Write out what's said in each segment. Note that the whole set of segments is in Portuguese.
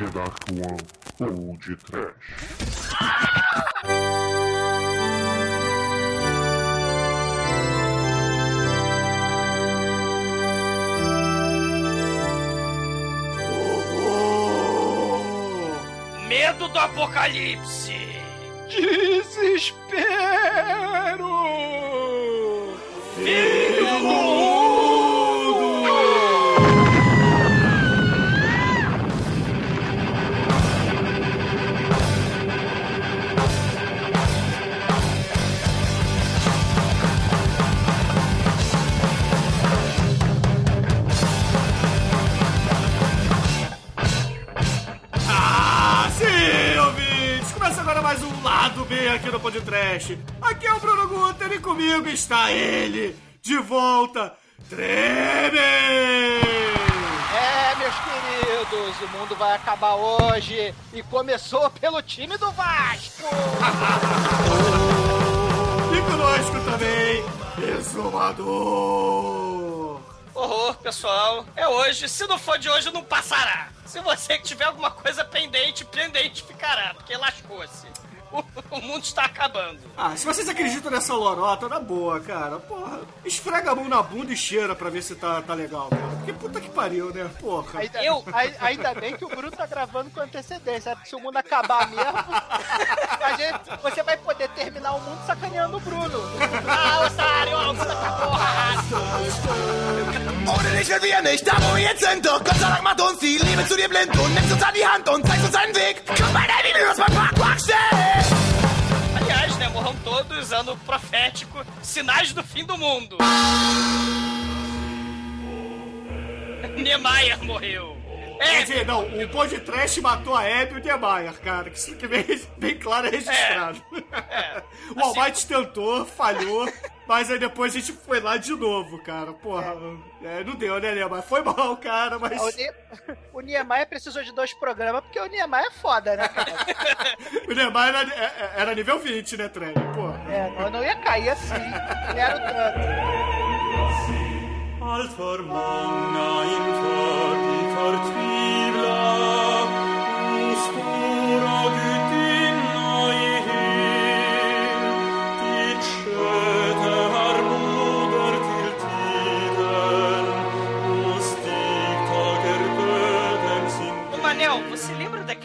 The Dark One ou de Trash. Medo do apocalipse! Desespero! Filho B aqui no Podcast. Aqui é o Bruno Guter e comigo está ele, de volta, Treme! É, meus queridos, o mundo vai acabar hoje e começou pelo time do Vasco! E conosco também, Exumador! Horror, pessoal. É hoje. Se não for de hoje, não passará. Se você tiver alguma coisa pendente, pendente ficará, porque lascou-se. O, mundo está acabando. Ah, se vocês acreditam nessa lorota, na boa, cara, porra, esfrega a mão na bunda e cheira pra ver se tá, tá legal, cara. Porque puta que pariu, né? Porra. Ainda, eu... ainda bem que o Bruno tá gravando com antecedência, porque se o mundo acabar mesmo, a gente, você vai poder terminar o mundo sacaneando o Bruno. Ah, otário, o mundo acabou. Ohne dich wird wir nicht da, wo wir jetzt sind. Doch Gott sei Dank macht uns die Liebe zu dir blind und nimmt uns an die Hand und zeigt uns einen Weg. Komm bei der Liebe, das beim Park, Park stehen. Aliás, né, morram todos, ano profético, sinais do fim do mundo. Niemeyer morreu. Dizer, não, o podcast matou a Hebe e o Niemeyer, cara. Que isso que bem, bem claro é registrado. É. o Almighty tentou, falhou, mas aí depois a gente foi lá de novo, cara. Porra, é, não deu, né, Niemeyer? Foi mal, cara, mas... O, Nie... o Niemeyer precisou de dois programas, porque o Niemeyer é foda, né, cara? o Niemeyer era, é, era, nível 20, né, Trem? Porra. É, não, não ia cair assim. Era o tanto. Altor magna in forti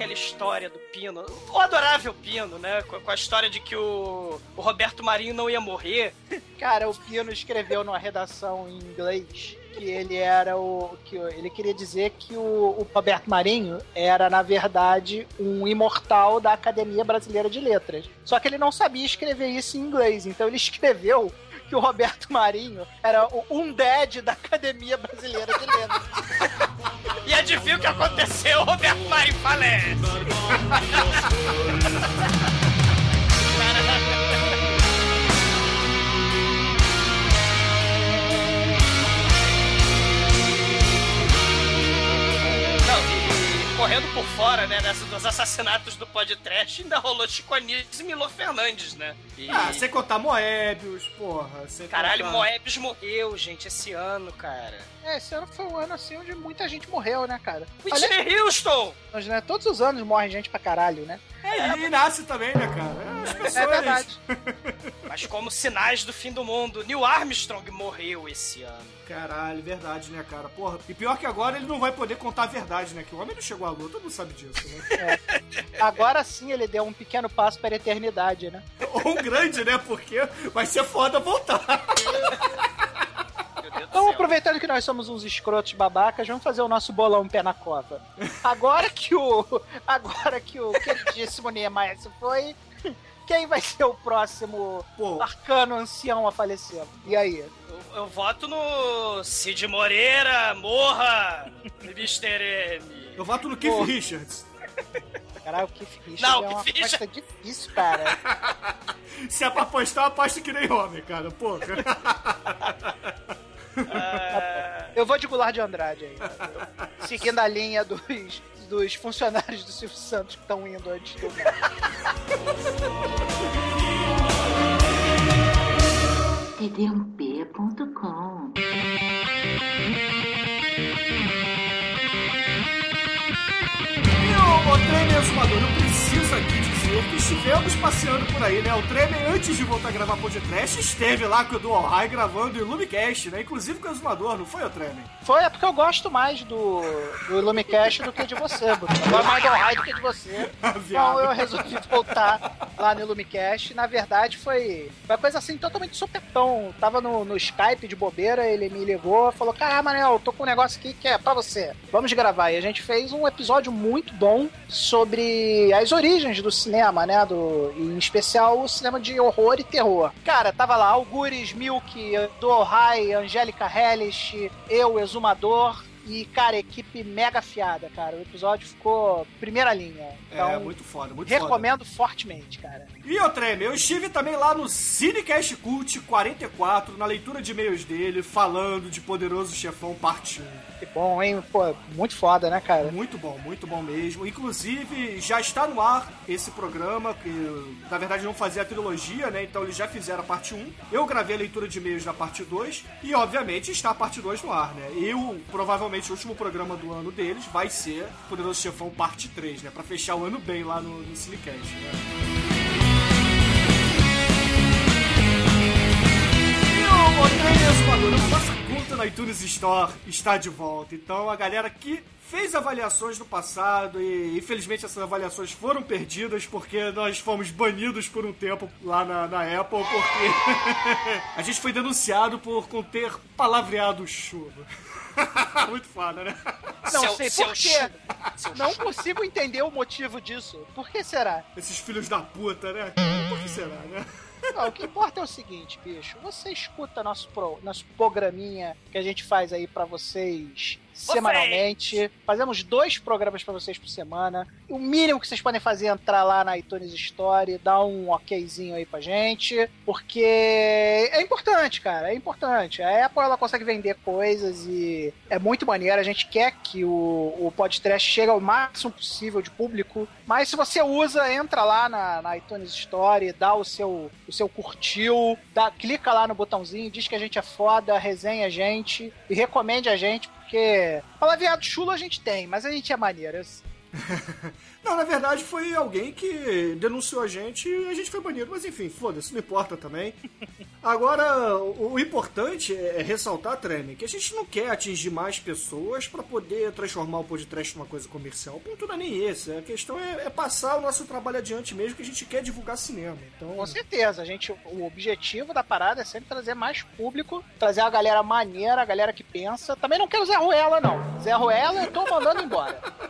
daquela história do Pino? O adorável Pino, né? Com, com a história de que o, o Roberto Marinho não ia morrer. Cara, o Pino escreveu numa redação em inglês que ele era o. que ele queria dizer que o, o, Roberto Marinho era, na verdade, um imortal da Academia Brasileira de Letras. Só que ele não sabia escrever isso em inglês, então ele escreveu que o Roberto Marinho era o undead da Academia Brasileira de Letras. e adivinha o que aconteceu? O Roberto Marinho falece. correndo por fora, né, nessa, dos assassinatos do podcast, ainda rolou Chico Anísio e Milo Fernandes, né? E... Ah, sem contar Moebius, porra. Sem Caralho, contar... Moebius morreu, gente, esse ano, cara. É, esse ano foi um ano assim onde muita gente morreu, né, cara? Whitney Houston! Mas, né, todos os anos morre gente pra caralho, né? É, e nasce também, né, cara? As pessoas... É verdade. Mas como sinais do fim do mundo, Neil Armstrong morreu esse ano. Caralho, verdade, né, cara? Porra, e pior que agora ele não vai poder contar a verdade, né? Que o homem não chegou à lua, todo mundo sabe disso, né? É. Agora sim ele deu um pequeno passo para a eternidade, né? Ou um grande, né? Porque vai ser foda voltar. Então, aproveitando que nós somos uns escrotos babacas, vamos fazer o nosso bolão pé na cova. Agora que o. Agora que o queridíssimo Niemeyer se foi. Quem vai ser o próximo Pô. arcano ancião a falecer? E aí? Eu, eu voto no Cid Moreira, morra, Mr. M. Eu voto no Keith Pô. Richards. Caralho, o Keith Richards Não, é uma Keith aposta difícil, cara. Se é pra apostar, aposta que nem homem, cara. Porra. Uh... Eu vou de Goulart de Andrade aí. Seguindo a linha dos, dos funcionários do Silvio Santos que estão indo antes do. td1p.com por três mesmo, Maduro que estivemos passeando por aí, né? O Tremer, antes de voltar a gravar podcast, esteve lá com o Dual High gravando o Illumicast, né? Inclusive com o Exumador, não foi o Tremer? Foi, é porque eu gosto mais do, do Illumicast do que de você, Bruno. Eu gosto mais do High do que de você. Então Viado. eu resolvi voltar lá no Illumicast. Na verdade, foi foi uma coisa assim totalmente supetão. Tava no, no Skype de bobeira, ele me ligou falou: Caramba, Manel, tô com um negócio aqui que é pra você. Vamos gravar. E a gente fez um episódio muito bom sobre as origens do cinema, né? Do, em especial o cinema de horror e terror. Cara, tava lá Algures, Milk, do High, Angélica Hellish, eu, Exumador. E, cara, equipe mega fiada, cara. O episódio ficou primeira linha. Então, é, muito foda, muito foda. recomendo fortemente, cara. E o Tremer, eu estive também lá no Cinecast Cult 44, na leitura de e-mails dele, falando de Poderoso Chefão Parte 1. Que bom, hein? Pô, muito foda, né, cara? Muito bom, muito bom mesmo. Inclusive, já está no ar esse programa, que na verdade não fazia a trilogia, né? Então eles já fizeram a parte 1. Eu gravei a leitura de e-mails da parte 2. E, obviamente, está a parte 2 no ar, né? E o, provavelmente o último programa do ano deles vai ser Poderoso Chefão Parte 3, né? Pra fechar o ano bem lá no, no Cinecast, né? E o Otrem Exumador, a nossa conta na iTunes Store está de volta. Então a galera que fez avaliações no passado e infelizmente essas avaliações foram perdidas porque nós fomos banidos por um tempo lá na, na Apple porque a gente foi denunciado por conter palavreado chuva. Muito foda, né? Não Seu- sei seu por quê. Não consigo entender o motivo disso. Por que será? Esses filhos da puta, né? Por que será, né? Não, o que importa é o seguinte, bicho. Você escuta nosso, pro, nosso programinha que a gente faz aí pra vocês semanalmente. Fazemos dois programas pra vocês por semana. O mínimo que vocês podem fazer é entrar lá na iTunes Store, dar um okzinho aí pra gente, porque é importante, cara, é importante. A Apple ela consegue vender coisas e é muito maneiro. A gente quer que o, o podcast chegue ao máximo possível de público, mas se você usa, entra lá na, na iTunes Store, dá o seu, o seu curtiu, dá, clica lá no botãozinho, diz que a gente é foda, resenha a gente e recomende a gente, porque palavreado chulo a gente tem, mas a gente é maneiro. Não, na verdade foi alguém que denunciou a gente e a gente foi banido. Mas enfim, foda-se, não importa também. Agora, o, importante é ressaltar, Treme, que a gente não quer atingir mais pessoas pra poder transformar o podcast numa coisa comercial. O ponto não é nem esse. A questão é, é passar o nosso trabalho adiante mesmo, que a gente quer divulgar cinema. Então, Com certeza, a gente, o objetivo da parada é sempre trazer mais público, trazer a galera maneira, a galera que pensa. Também não quero Zé Ruela, não. Zé Ruela eu tô mandando embora.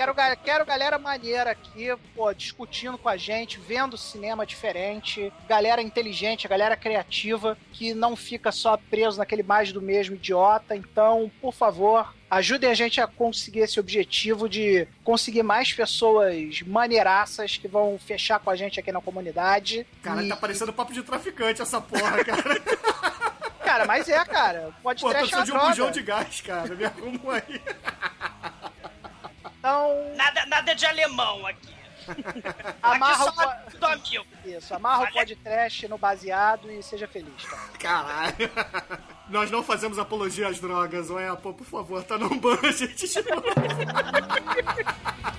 Quero, quero galera maneira aqui, pô, discutindo com a gente, vendo cinema diferente, galera inteligente, galera criativa, que não fica só preso naquele mais do mesmo idiota. Então, por favor, ajudem a gente a conseguir esse objetivo de conseguir mais pessoas maneiraças que vão fechar com a gente aqui na comunidade. cara, E- tá parecendo papo de traficante essa porra, cara. Cara, mas é, cara. Pode Pô, tô de um bujão de gás, cara. Me arruma aí. Então, Nada, nada de alemão aqui. amarra o, aqui só do amigo. isso, amarra o Olha- podcast no baseado e seja feliz, cara. Caralho. Nós não fazemos apologia às drogas, ou é, pô, por favor, tá não ban a gente de novo.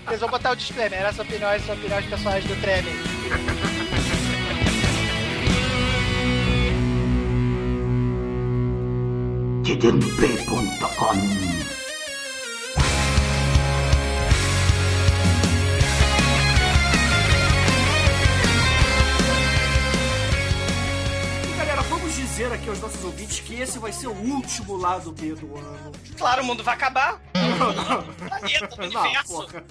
Eles vão botar o disclaimer, essas opiniões são opiniões pessoais do Tremem. Tdmp.com ouvintes que esse vai ser o último lado B do ano. Claro, o mundo vai acabar. Planeta, do Não, universo. porra.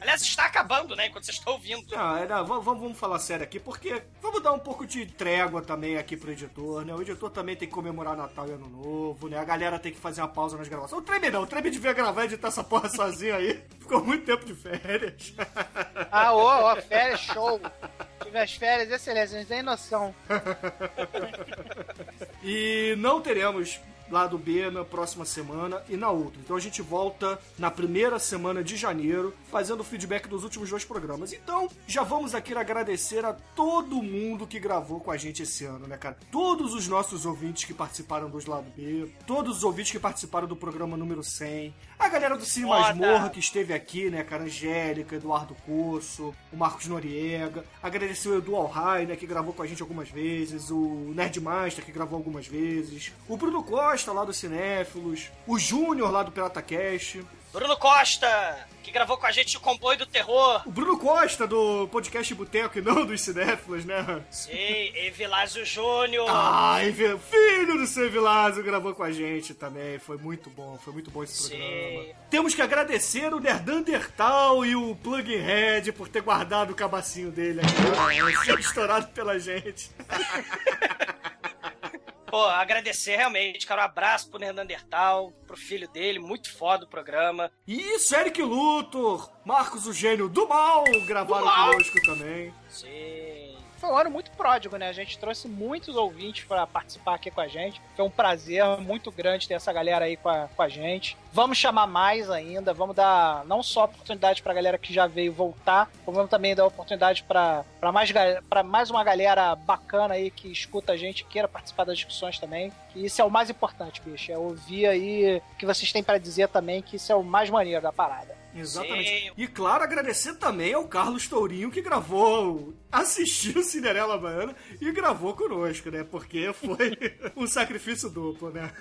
Aliás, está acabando, né? Enquanto vocês estão ouvindo. Não, é, não, vamos, vamos falar sério aqui, porque vamos dar um pouco de trégua também aqui pro editor, né? O editor também tem que comemorar Natal e Ano Novo, né? A galera tem que fazer uma pausa nas gravações. O Treme não, o Treme devia gravar e editar essa porra sozinho aí. Ficou muito tempo de férias. Ah, ô, ó, férias, show. Tive as férias, excelente, vocês têm noção. E não teremos lado B na próxima semana e na outra. Então a gente volta na primeira semana de janeiro, fazendo o feedback dos últimos dois programas. Então, já vamos aqui agradecer a todo mundo que gravou com a gente esse ano, né, cara? Todos os nossos ouvintes que participaram dos lado B, todos os ouvintes que participaram do programa número 100, a galera do Cine Foda. Masmorra que esteve aqui, né, cara? Angélica, Eduardo Corso, o Marcos Noriega. Agradecer o Edu Alhai, né, que gravou com a gente algumas vezes. O Nerdmaster, que gravou algumas vezes. O Bruno Costa, lá do Cinéfilos. O Júnior, lá do Pirata Cast. Bruno Costa, que gravou com a gente o Comboio do Terror. O Bruno Costa, do podcast Boteco e não dos Cinéfilos, né? Sim, Evilásio Júnior. Ah, e vi- filho do seu Evilásio gravou com a gente também. Foi muito bom, foi muito bom esse Sim. programa. Temos que agradecer o Nerdandertal e o Plugin Head por ter guardado o cabacinho dele aqui, sendo estourado pela gente. Pô, agradecer realmente, cara. Um abraço pro Neandertal, pro filho dele, muito foda o programa. Isso, Eric Luthor, Marcos o Gênio do Mal gravaram Do Mal. conosco também. Sim. Foi um ano muito pródigo, né? A gente trouxe muitos ouvintes pra participar aqui com a gente. Foi um prazer muito grande ter essa galera aí com a, com a gente. Vamos chamar mais ainda, vamos dar não só oportunidade pra galera que já veio voltar, como também dar oportunidade pra mais, mais uma galera bacana aí que escuta a gente, queira participar das discussões também. Isso é o mais importante, bicho. É ouvir aí o que vocês têm pra dizer também, que isso é o mais maneiro da parada. Exatamente. Sim. E claro, agradecer também ao Carlos Tourinho que gravou, assistiu Cinderela Baiana e gravou conosco, né? Porque foi um sacrifício duplo, né?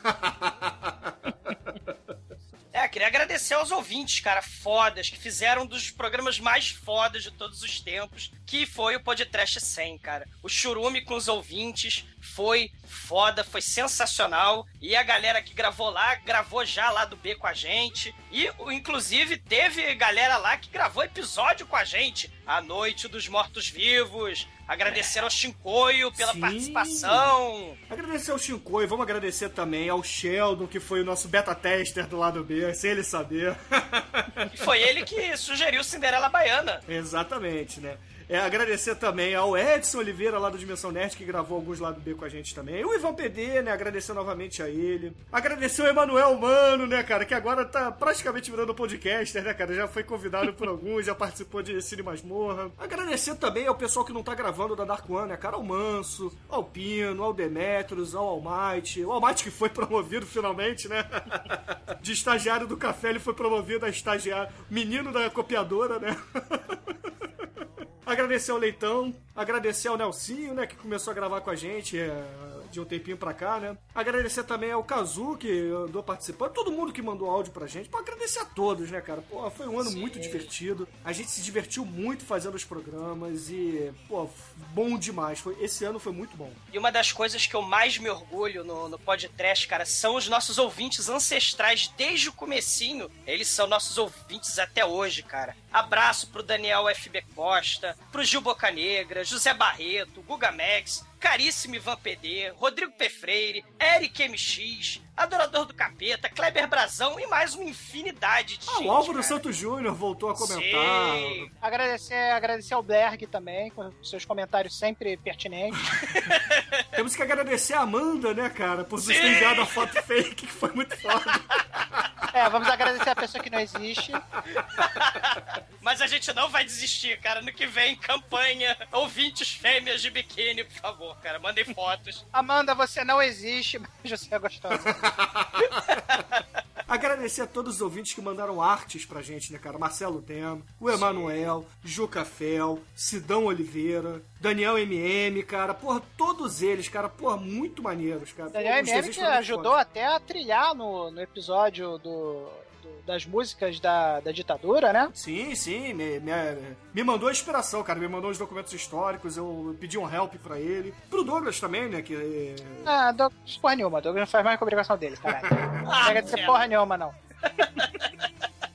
É, queria agradecer aos ouvintes, cara, fodas, que fizeram um dos programas mais fodas de todos os tempos, que foi o Podcast 100, cara. O churume com os ouvintes foi foda, foi sensacional. E a galera que gravou lá, gravou já lá do B com a gente. E, o- inclusive, teve galera lá que gravou episódio com a gente. A Noite dos Mortos-Vivos. Agradecer ao Shinkoio pela Sim. participação. Agradecer ao Shinko e vamos agradecer também ao Sheldon, que foi o nosso beta tester do lado B, sem ele saber. E foi ele que sugeriu Cinderela Baiana. Exatamente, né? É, agradecer também ao Edson Oliveira lá do Dimensão Nerd, que gravou alguns lá do B com a gente também. O Ivan PD, né? Agradecer novamente a ele. Agradecer o Emanuel Mano, né, cara? Que agora tá praticamente virando podcaster, né, cara? Já foi convidado por alguns, já participou de Cine Masmorra. Agradecer também ao pessoal que não tá gravando da Dark One, né, cara? Ao Manso, ao Pino, ao Demetrius, ao Almighty. O Almighty que foi promovido finalmente, né? De estagiário do café, ele foi promovido a estagiário. Menino da copiadora, né? Agradecer ao Leitão, agradecer ao Nelsinho, né, que começou a gravar com a gente é, de um tempinho pra cá, né? Agradecer também ao Kazu, que andou participando, todo mundo que mandou áudio pra gente. Pô, agradecer a todos, né, cara? Pô, foi um ano muito divertido. A gente se divertiu muito fazendo os programas e, pô, bom demais. Foi, esse ano foi muito bom. E uma das coisas que eu mais me orgulho no, no podcast, cara, são os nossos ouvintes ancestrais desde o comecinho. Eles são nossos ouvintes até hoje, cara. Abraço pro Daniel FB Costa, pro Gil Bocanegra, José Barreto, Guga Max, caríssimo Ivan PD, Rodrigo P. Freire, Eric MX, Adorador do Capeta, Kleber Brazão e mais uma infinidade de Ah, gente, o Álvaro cara. Santos Júnior voltou a comentar. Sim. Agradecer, agradecer ao Blerg também, com seus comentários sempre pertinentes. Temos que agradecer a Amanda, né, cara, por nos ter enviado a foto fake, que foi muito foda. É, vamos agradecer a pessoa que não existe. Mas a gente não vai desistir, cara. No que vem, campanha ouvintes fêmeas de biquíni, por favor, cara. Mandem fotos. Amanda, você não existe, mas você é gostosa. Agradecer a todos os ouvintes que mandaram artes pra gente, né, cara? Marcelo Demo, o Emanuel, Juca Fel, Sidão Oliveira, Daniel MM, cara. Porra, todos eles, cara. Porra, muito maneiros, cara. Daniel Pô, MM que ajudou fodas. até a trilhar no, no episódio do- das músicas da, da ditadura, né? Sim, sim, me, me, me mandou a inspiração, cara. Me mandou os documentos históricos, eu pedi um help pra ele. Pro Douglas também, né? Que Ah, Douglas, porra nenhuma. Douglas não faz mais que obrigação dele, caralho. Não Ah, pega de ser porra nenhuma, não.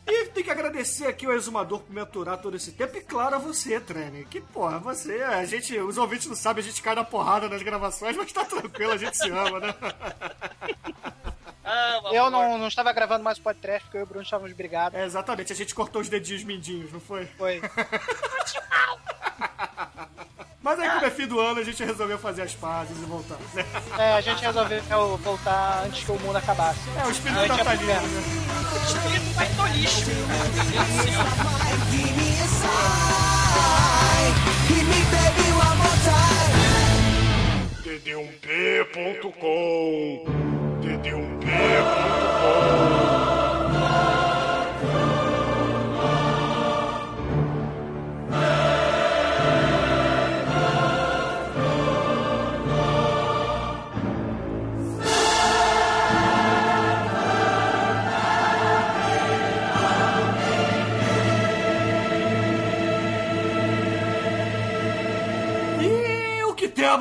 E tem que agradecer aqui ao exumador por me aturar todo esse tempo. E claro, a você, Trene. Que porra, você, a gente, os ouvintes não sabem, a gente cai na porrada nas gravações, mas tá tranquilo, a gente se ama, né? Ah, Eu não, não estava gravando mais o podcast porque eu e o Bruno estávamos brigados. É, exatamente, a gente cortou os dedinhos mindinhos, não foi? Foi. Mas aí, como é fim do ano, a gente resolveu fazer as pazes e voltar. né? É, a gente resolveu voltar antes que o mundo acabasse. É, o espírito é natalino, inferno. né? O espírito vai pro lixo. dd1p.com dd1p.com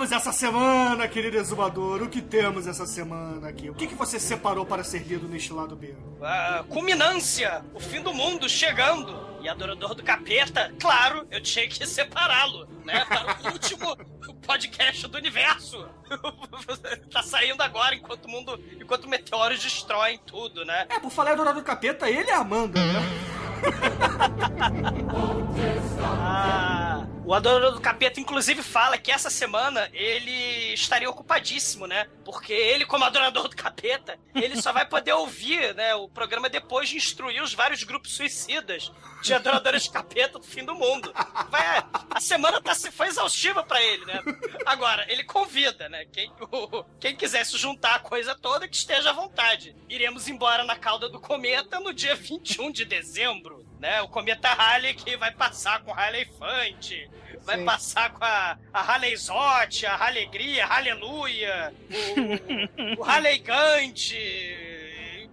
temos essa semana, querido exumador? O que temos essa semana aqui? O que, que você separou para ser lido neste lado B? A culminância, o fim do mundo chegando. E adorador do capeta, claro, eu tinha que separá-lo, né? Para o último podcast do universo. tá saindo agora enquanto o mundo. Enquanto meteoros destroem tudo, né? É, por falar em adorador do capeta, ele é a Amanda, né? Ah, o Adorador do Capeta, inclusive, fala que essa semana ele estaria ocupadíssimo, né? Porque ele, como Adorador do Capeta, ele só vai poder ouvir né, o programa depois de instruir os vários grupos suicidas de Adoradores do Capeta do fim do mundo. Vai, a semana tá, foi exaustiva pra ele, né? Agora, ele convida, né? Quem, o, quem quiser se juntar à coisa toda, que esteja à vontade. Iremos embora na cauda do cometa no dia 21 de dezembro né? O cometa Halley que vai passar com Halley Fante, vai Sim. passar com a, a Halley Zote, a Alegria, a Aleluia, o, o Halley Gante,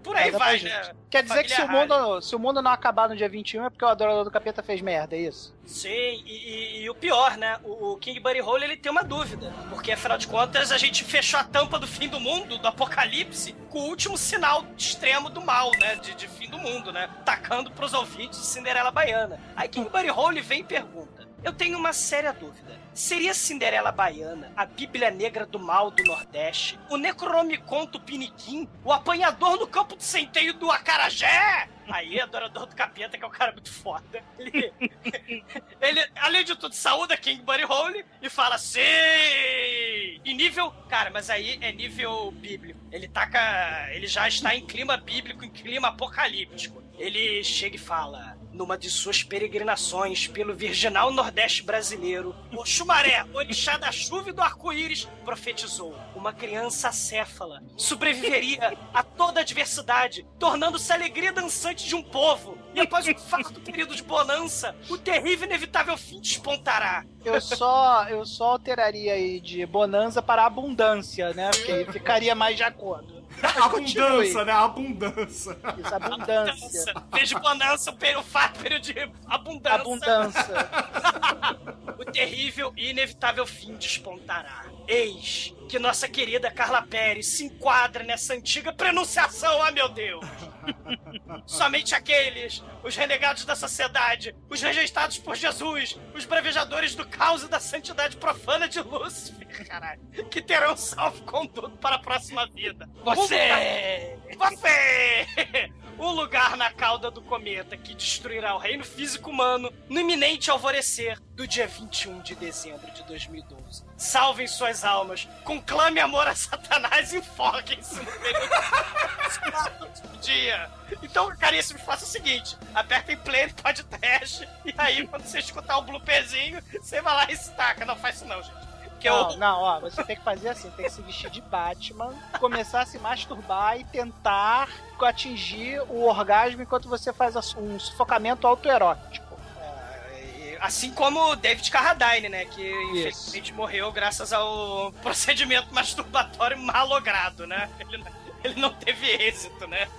por aí Nada pra vai, gente. né? Quer dizer que se o, mundo, se o mundo não acabar no dia 21 é porque o adorador do capeta fez merda, é isso? Sim, e, e- e o pior, né? O, o King Buddy Hole ele tem uma dúvida. Porque afinal de contas a gente fechou a tampa do fim do mundo, do apocalipse, com o último sinal extremo do mal, né? De, de fim do mundo, né? Tacando pros ouvintes de Cinderela Baiana. Aí King Buddy Hole vem e pergunta: Eu tenho uma séria dúvida. Seria Cinderela Baiana a Bíblia Negra do Mal do Nordeste, o Necronomicon Tupiniquim, o apanhador no campo de centeio do Acarajé? Aí, adorador do capeta, que é um cara muito foda. Ele, ele, além de tudo, saúda King Buddy Hole e fala sim! E nível. Cara, mas aí é nível bíblico. Ele taca. Ele já está em clima bíblico, em clima apocalíptico. Ele chega e fala. Numa de suas peregrinações pelo virginal Nordeste brasileiro, o Xumaré, orixá da chuva e do arco-íris, profetizou: uma criança acéfala sobreviveria a toda adversidade, tornando-se a alegria dançante de um povo. E após um farto período de bonança, o terrível e inevitável fim despontará. Eu só, eu só alteraria aí de bonança para abundância, né? Porque ficaria mais de acordo. Continue. Abundância, né? Abundância. Isso, abundância. Desde bonança, o peri- o farto período de abundância. Abundância. o terrível e inevitável fim despontará. Eis que nossa querida Carla Pérez se enquadra nessa antiga prenunciação, ah meu Deus! Somente aqueles, os renegados da sociedade, os rejeitados por Jesus, os brevejadores do caos e da santidade profana de Lúcifer, caralho, que terão salvo-conduto para a próxima vida. Você! Você! O lugar na cauda do cometa que destruirá o reino físico humano no iminente alvorecer do dia 21 de dezembro de 2012. Salvem suas almas, conclame amor a Satanás e enfoquem-se no período do dia. Então, caríssimo, faça o seguinte: aperta em play no podcast e aí, quando você escutar o blooperzinho, você vai lá e se taca. Não faz isso, não, gente. Que Não, eu, não, ó, você tem que fazer assim, tem que se vestir de Batman, começar a se masturbar e tentar atingir o orgasmo enquanto você faz um sufocamento autoerótico. Assim como o David Carradine, né? Que infelizmente morreu graças ao procedimento masturbatório malogrado, né? Ele, ele não teve êxito, né?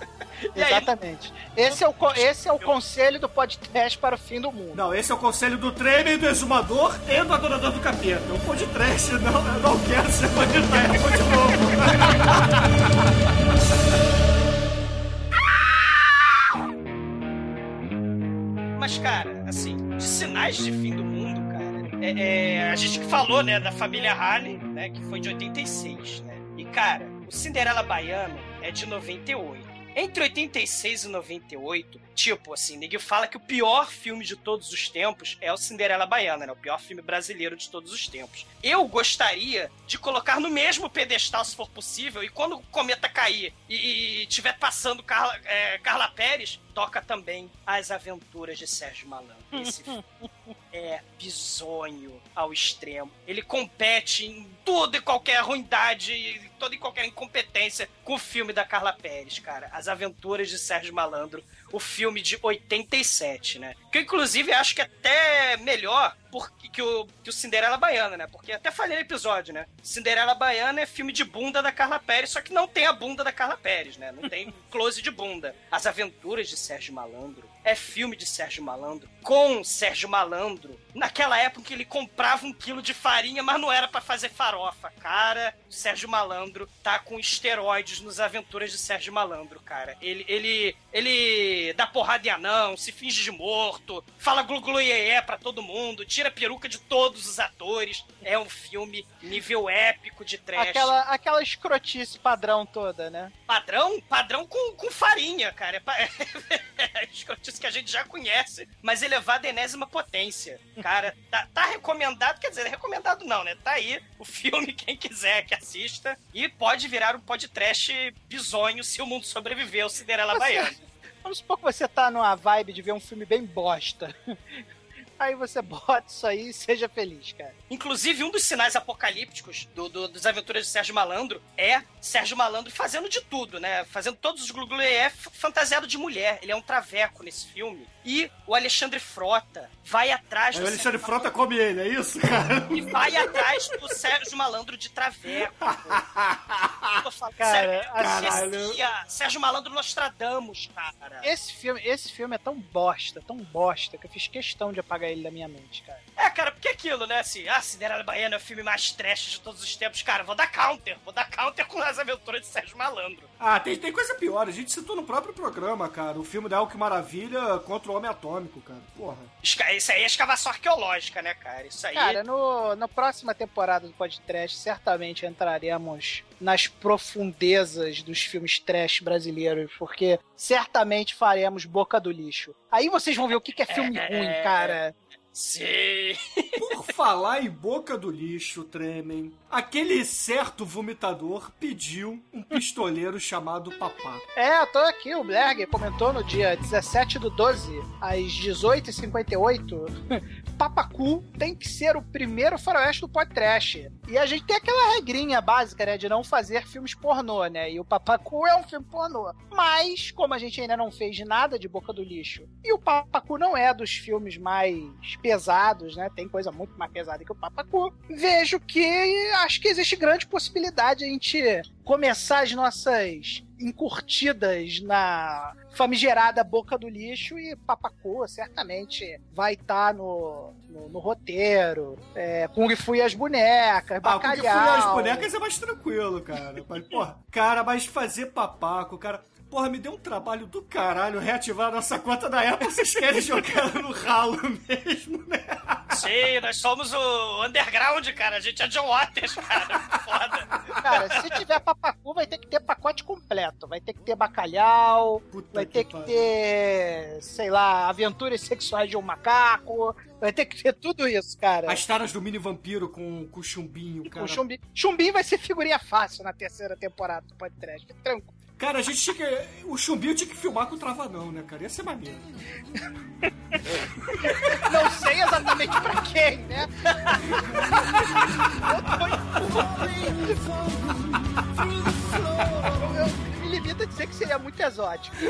E aí, Exatamente. Esse é, o, esse é o conselho do podcast para o fim do mundo. Não, esse é o conselho do trailer, do exumador e do adorador do capeta. O podcast, não, eu não quero ser podcast de novo. Mas, cara, assim, de sinais de fim do mundo, cara, é, é, a gente que falou, né, da família Halley, né, que foi de 86, né? E, cara, o Cinderela Baiano é de 98. Entre 86 e 98, tipo assim, ninguém fala que o pior filme de todos os tempos é o Cinderela Baiana, né? O pior filme brasileiro de todos os tempos. Eu gostaria de colocar no mesmo pedestal, se for possível, e quando o cometa cair e, e tiver passando Carla, é, Carla Pérez, toca também As Aventuras de Sérgio Malandro. Esse filme é bizonho ao extremo. Ele compete em tudo e qualquer ruindade, e toda e qualquer incompetência com o filme da Carla Pérez, cara. As Aventuras de Sérgio Malandro, o filme de 87, né? Que eu, inclusive, acho que é até melhor porque, que, o, que o Cinderela Baiana, né? Porque até falei no episódio, né? Cinderela Baiana é filme de bunda da Carla Pérez, só que não tem a bunda da Carla Pérez, né? Não tem close de bunda. As Aventuras de Sérgio Malandro é filme de Sérgio Malandro, com Sérgio Malandro, naquela época que ele comprava um quilo de farinha, mas não era para fazer farofa. Cara, Sérgio Malandro tá com esteroides nos aventuras de Sérgio Malandro, cara. Ele, ele, ele dá porrada em anão, se finge de morto, fala glu iê, pra todo mundo, tira a peruca de todos os atores. É um filme nível épico de trash. Aquela, aquela escrotice padrão toda, né? Padrão? Padrão com, com farinha, cara. É, é escrotice que a gente já conhece, mas elevado à enésima potência. Cara, tá, tá recomendado, quer dizer, recomendado não, né? Tá aí o filme, quem quiser que assista. E pode virar um podcast bizonho se o mundo sobreviver ao Cinderela Baiana. Vamos supor que você tá numa vibe de ver um filme bem bosta. Aí você bota isso aí e seja feliz, cara. Inclusive, um dos sinais apocalípticos do, do- das aventuras de Sérgio Malandro é Sérgio Malandro fazendo de tudo, né? Fazendo todos os glu é fantasiado de mulher. Ele é um traveco nesse filme. E o Alexandre Frota vai atrás do o Alexandre Sérgio Frota come ele, é isso, cara? e vai atrás do Sérgio Malandro de Traveco. pô. Tô falando Cara, sério. caralho. Assistia Sérgio Malandro Nostradamus, cara. Esse filme, esse filme é tão bosta, tão bosta, que eu fiz questão de apagar ele da minha mente, cara. É, cara, porque aquilo, né? Assim, ah, Cinderela Baiana é o filme mais trash de todos os tempos. Cara, vou dar counter. Vou dar counter com as aventuras de Sérgio Malandro. Ah, tem, tem coisa pior. A gente citou no próprio programa, cara. O filme da El Que Maravilha contra o Homem Atômico, cara. Porra. Esca- Isso aí é escavação arqueológica, né, cara? Isso aí. Cara, no, na próxima temporada do podcast, certamente entraremos nas profundezas dos filmes trash brasileiros, porque certamente faremos boca do lixo. Aí vocês vão ver o que, que é filme ruim, cara. Sim. Por falar em boca do lixo, tremem, aquele certo vomitador pediu um pistoleiro chamado Papá. É, eu tô aqui, o Blerger comentou no dia 17 do 12, às 18h58, Papacu tem que ser o primeiro faroeste do podcast. E a gente tem aquela regrinha básica, né, de não fazer filmes pornô, né, e o Papacu é um filme pornô. Mas, como a gente ainda não fez nada de Boca do Lixo, e o Papacu não é dos filmes mais pesados, né, tem coisa muito mais pesada que o Papacu, vejo que acho que existe grande possibilidade de a gente começar as nossas encurtidas na famigerada boca do lixo e Papacu certamente vai estar no, no, no roteiro. É, Kung Fu e as bonecas, Ah, porque fui bacalhau. as bonecas é mais tranquilo, cara. Mas, porra, cara, mas fazer papaco, cara. Porra, me deu um trabalho do caralho reativar a nossa conta da Apple. Vocês querem jogar ela no ralo mesmo, né? Sim, nós somos o underground, cara. A gente é John Waters, cara. Foda. Cara, se tiver Papacu, vai ter que ter pacote completo. Vai ter que ter bacalhau, Puta vai que ter que pariu. ter, sei lá, aventuras sexuais de um macaco. Vai ter que ter tudo isso, cara. As taras do mini vampiro com, com o chumbinho, E com cara. o Chumbim. Chumbim vai ser figurinha fácil na terceira temporada do podcast. Tranquilo. Cara, a gente tinha que. O chumbinho tinha que filmar com o travanão, né, cara? Ia ser maneiro. Não sei exatamente pra quem, né? Eu, eu me limito a dizer que seria muito exótico.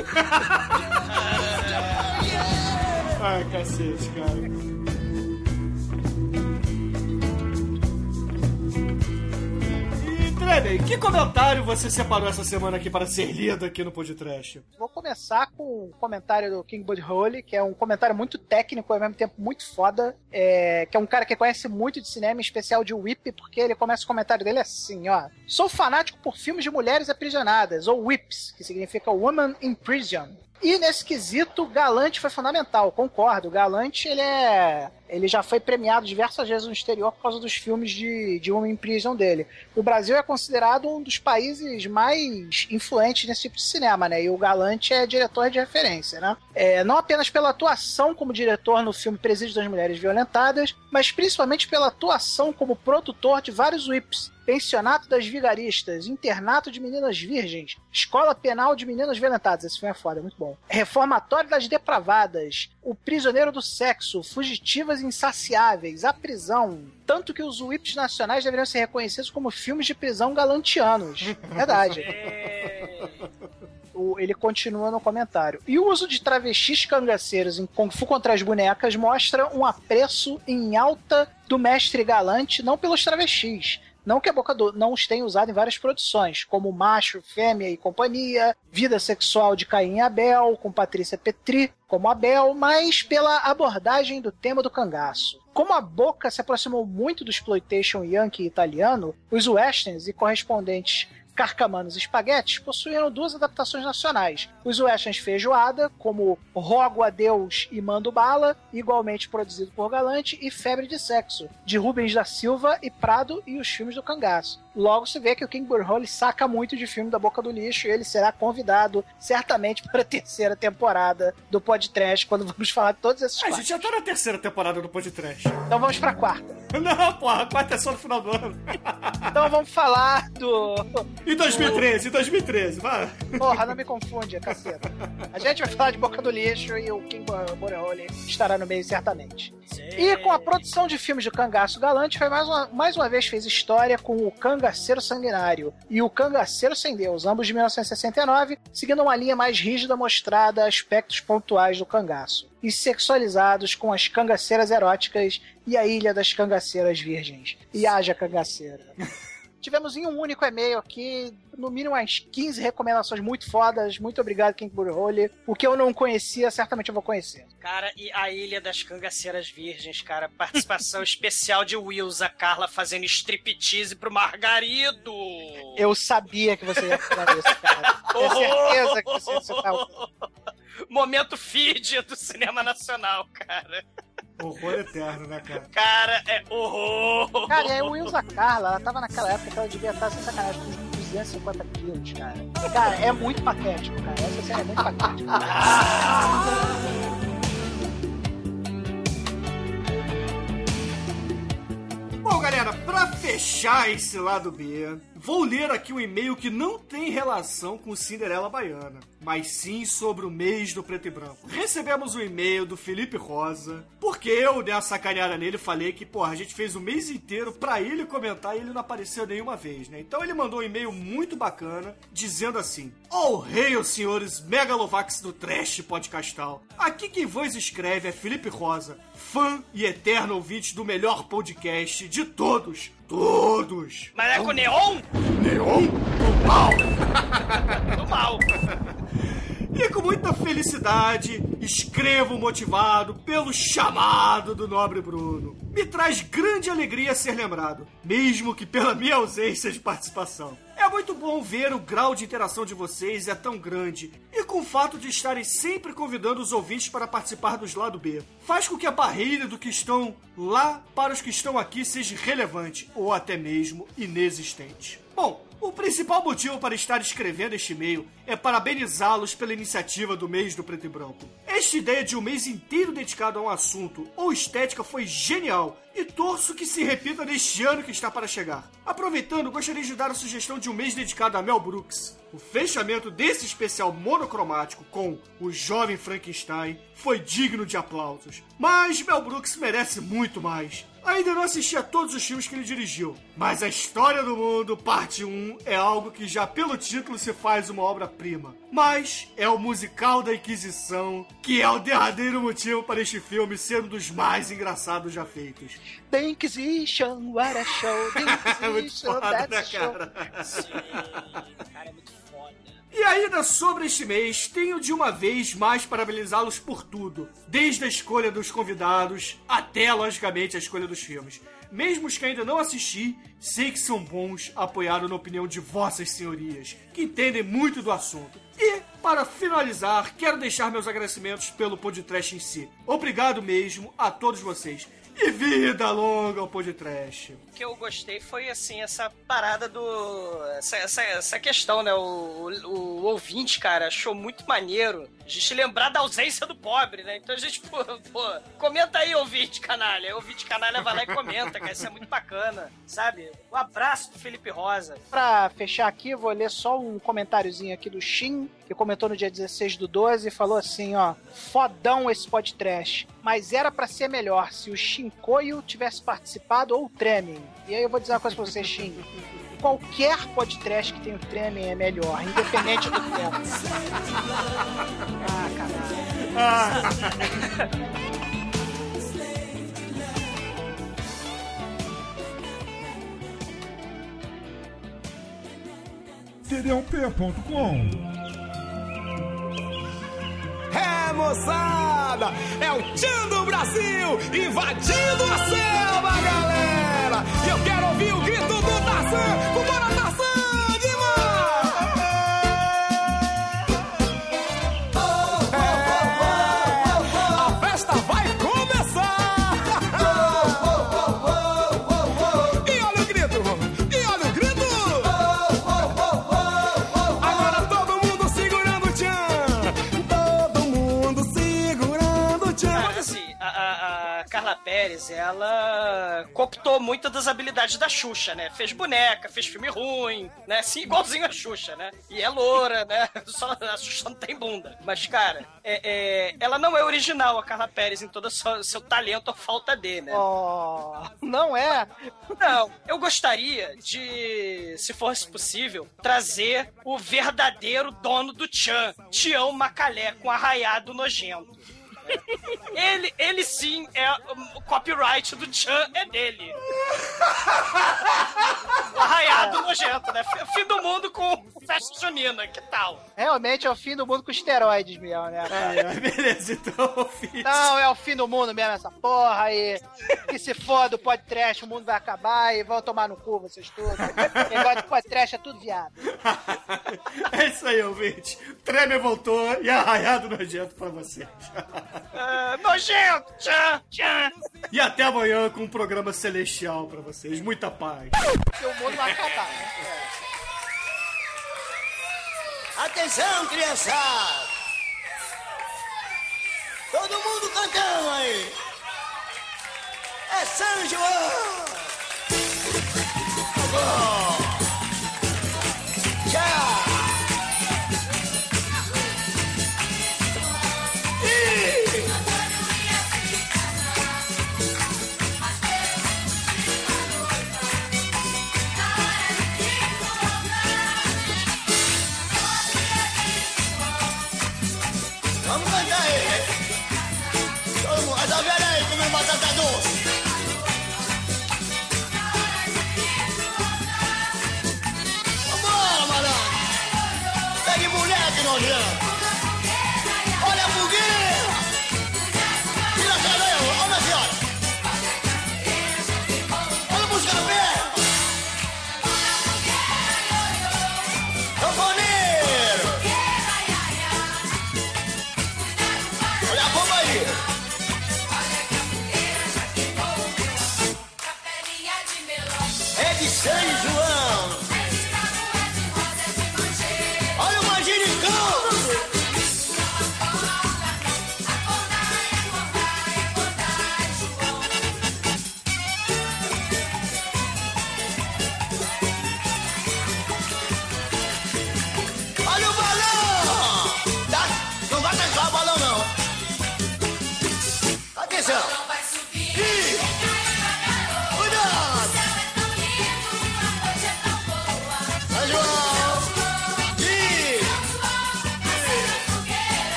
Ai, cacete, cara. Que comentário você separou essa semana aqui para ser lido aqui no Podcast? Vou começar com um comentário do King Bud Holly, que é um comentário muito técnico e ao mesmo tempo muito foda. é, que é um cara que conhece muito de cinema, em especial de Whip, porque ele começa o comentário dele assim, ó. Sou fanático por filmes de mulheres aprisionadas, ou Whips, que significa Woman in Prison. E nesse quesito, Galante foi fundamental, concordo. Galante, ele é. Ele já foi premiado diversas vezes no exterior por causa dos filmes de, de Woman in Prison dele. O Brasil é considerado um dos países mais influentes nesse tipo de cinema, né? E o Galante é diretor de referência, né? É, não apenas pela atuação como diretor no filme Presídio das Mulheres Violentadas, mas principalmente pela atuação como produtor de vários whips. Pensionato das Vigaristas, Internato de Meninas Virgens, Escola Penal de Meninas Violentadas. Esse filme é foda, é muito bom. Reformatório das Depravadas, O Prisioneiro do Sexo, Fugitivas Insaciáveis, A Prisão. Tanto que os whips nacionais deveriam ser reconhecidos como filmes de prisão galantianos. Verdade. O- ele continua no comentário. E o uso de travestis cangaceiros em Kung Fu contra as bonecas mostra um apreço em alta do mestre galante, não pelos travestis, Não que a Boca do não os tenha usado em várias produções, como Macho, Fêmea e Companhia, Vida Sexual de Caim e Abel, com Patrícia Petri como Abel, mas pela abordagem do tema do cangaço. Como a Boca se aproximou muito do exploitation yankee italiano, os westerns e correspondentes Carcamanos e Espaguetes possuíram duas adaptações nacionais. Os westerns Feijoada, como Rogo a Deus e Mando Bala, igualmente produzido por Galante, e Febre de Sexo, de Rubens da Silva e Prado e os filmes do cangaço. Logo se vê que o King Burhole saca muito de filme da boca do lixo e ele será convidado certamente para a terceira temporada do podcast quando vamos falar de todos esses A gente já tá na terceira temporada do podcast. Então vamos pra quarta. Não, porra, a quarta é só no final do ano. Então vamos falar do. Em 2013, em 2013, vai. Porra, não me confunde, caceta. A gente vai falar de Boca do Lixo e o King Boreoli estará no meio certamente. E com a produção de filmes de Cangaço Galante, foi mais uma, mais uma vez fez história com o Cangaceiro Sanguinário e o Cangaceiro Sem Deus, ambos de 1969, seguindo uma linha mais rígida mostrada aspectos pontuais do cangaço. E sexualizados com as cangaceiras eróticas e a Ilha das Cangaceiras Virgens. E haja cangaceira. Tivemos em um único e-mail aqui, no mínimo umas 15 recomendações muito fodas. Muito obrigado, King Burhole. O que eu não conhecia, certamente eu vou conhecer. Cara, e a Ilha das Cangaceiras Virgens, cara. Participação especial de Wilsa Carla fazendo striptease pro Margarido. Eu sabia que você ia falar isso, cara. Tenho certeza que você ia citar o... Momento feed do cinema nacional, cara. Horror eterno, né, cara? Cara, é horror. Cara, e aí o Wilsa Carla, ela tava naquela época que ela devia estar sem sacanagem com uns 250 quilos, cara. Cara, é muito patético, cara. Essa cena é muito patética. Bom, galera, pra fechar esse lado B, vou ler aqui um e-mail que não tem relação com Cinderela Baiana, mas sim sobre o mês do preto e branco. Recebemos um e-mail do Felipe Rosa, porque eu, dei uma sacaneada nele, falei que, porra, a gente fez o mês inteiro pra ele comentar e ele não apareceu nenhuma vez, né? Então ele mandou um e-mail muito bacana, dizendo assim: Oh, rei, os senhores megalovax do trash podcastal. Aqui quem vos escreve é Felipe Rosa, fã e eterno ouvinte do melhor podcast de todos. Todos! Mas é com neon? Neon do mal! Do mal. E com muita felicidade, escrevo motivado pelo chamado do nobre Bruno. Me traz grande alegria ser lembrado, mesmo que pela minha ausência de participação. É muito bom ver o grau de interação de vocês é tão grande, e com o fato de estarem sempre convidando os ouvintes para participar dos lado B. Faz com que a barreira do que estão lá para os que estão aqui seja relevante, ou até mesmo inexistente. Bom, o principal motivo para estar escrevendo este e-mail é parabenizá-los pela iniciativa do mês do preto e branco. Esta ideia de um mês inteiro dedicado a um assunto ou estética foi genial e torço que se repita neste ano que está para chegar. Aproveitando, gostaria de dar a sugestão de um mês dedicado a Mel Brooks. O fechamento desse especial monocromático com o jovem Frankenstein foi digno de aplausos. Mas Mel Brooks merece muito mais. Ainda não assisti a todos os filmes que ele dirigiu, mas a História do Mundo, parte 1, é algo que já pelo título se faz uma obra-prima. Mas é o musical da Inquisição que é o derradeiro motivo para este filme ser um dos mais engraçados já feitos. The Inquisition, what a show. The É muito Inquisition, foda, né, cara? Sim, cara, é muito. E ainda sobre este mês, tenho de uma vez mais parabenizá-los por tudo, desde a escolha dos convidados até, logicamente, a escolha dos filmes. Mesmo os que ainda não assisti, sei que são bons apoiados na opinião de vossas senhorias, que entendem muito do assunto. E, para finalizar, quero deixar meus agradecimentos pelo podcast em si. Obrigado mesmo a todos vocês. E vida longa ao podcast. O que eu gostei foi, assim, essa parada do... Essa, essa, essa questão, né? O, o, o ouvinte, cara, achou muito maneiro a gente lembrar da ausência do pobre, né? Então a gente, pô, pô comenta aí, ouvinte canalha. Aí, Ouvinte canalha vai lá e comenta, cara. Isso é muito bacana, sabe? Um abraço do Felipe Rosa. Pra fechar aqui, vou ler só um comentáriozinho aqui do Shin, que comentou no dia 16 do 12 e falou assim, ó, fodão esse podcast, mas era pra ser melhor se o Shinkoio tivesse participado ou o Tremen. E aí eu vou dizer uma coisa pra você, Shin. Qualquer podcast que tem o Tremen é melhor, independente do tempo. Ah, caralho. td1p.com. É, moçada! É o Tchan do Brasil invadindo a selva, galera! Eu quero ouvir o grito do Tarzan! Ela cooptou muito das habilidades da Xuxa, né? Fez boneca, fez filme ruim, né? Assim, igualzinho a Xuxa, né? E é loura, né? Só, a Xuxa não tem bunda. Mas, cara, é- é, ela não é original, a Carla Pérez, em todo o seu, seu talento ou falta de, né? Oh, não é? Não, eu gostaria de, se fosse possível, trazer o verdadeiro dono do Tchan, Tião Macalé, com arraiado nojento. Ele, ele sim é o copyright do Chan é dele. Arraiado nojento, né? Fim do mundo com festa junina, que tal? Realmente é o fim do mundo com esteroides mesmo, né? cara? É, beleza, então, fiz. Não, é o fim do mundo mesmo, essa porra aí. Que se foda o podcast, o mundo vai acabar e vão tomar no cu vocês todos. Negócio de podcast é tudo viado. é isso aí, ouvinte. Tremer voltou e arraiado nojento pra vocês. Ah, nojento! Tchan! Tchan! E até amanhã com um programa celestial pra vocês. Muita paz. Porque o mundo vai acabar, né? Atenção, criançada! Todo mundo cantando aí! É São João!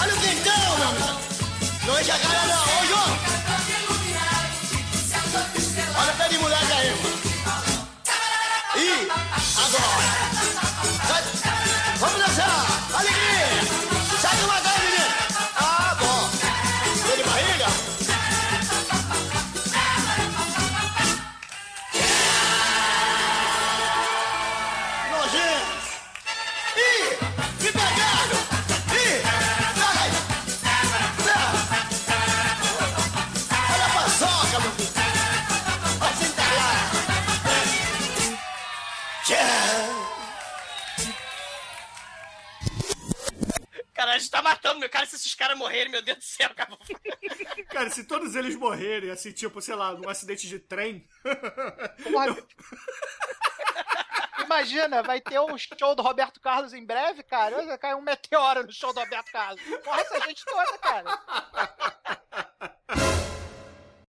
Olha o quentão, amigo. Não enche a esses caras morrerem, meu Deus do céu, cara. Cara, se todos eles morrerem, assim, tipo, sei lá, num acidente de trem. Porra. Imagina, vai ter o show do Roberto Carlos em breve, cara. Vai cair um meteoro no show do Roberto Carlos. Porra, essa gente toda, cara.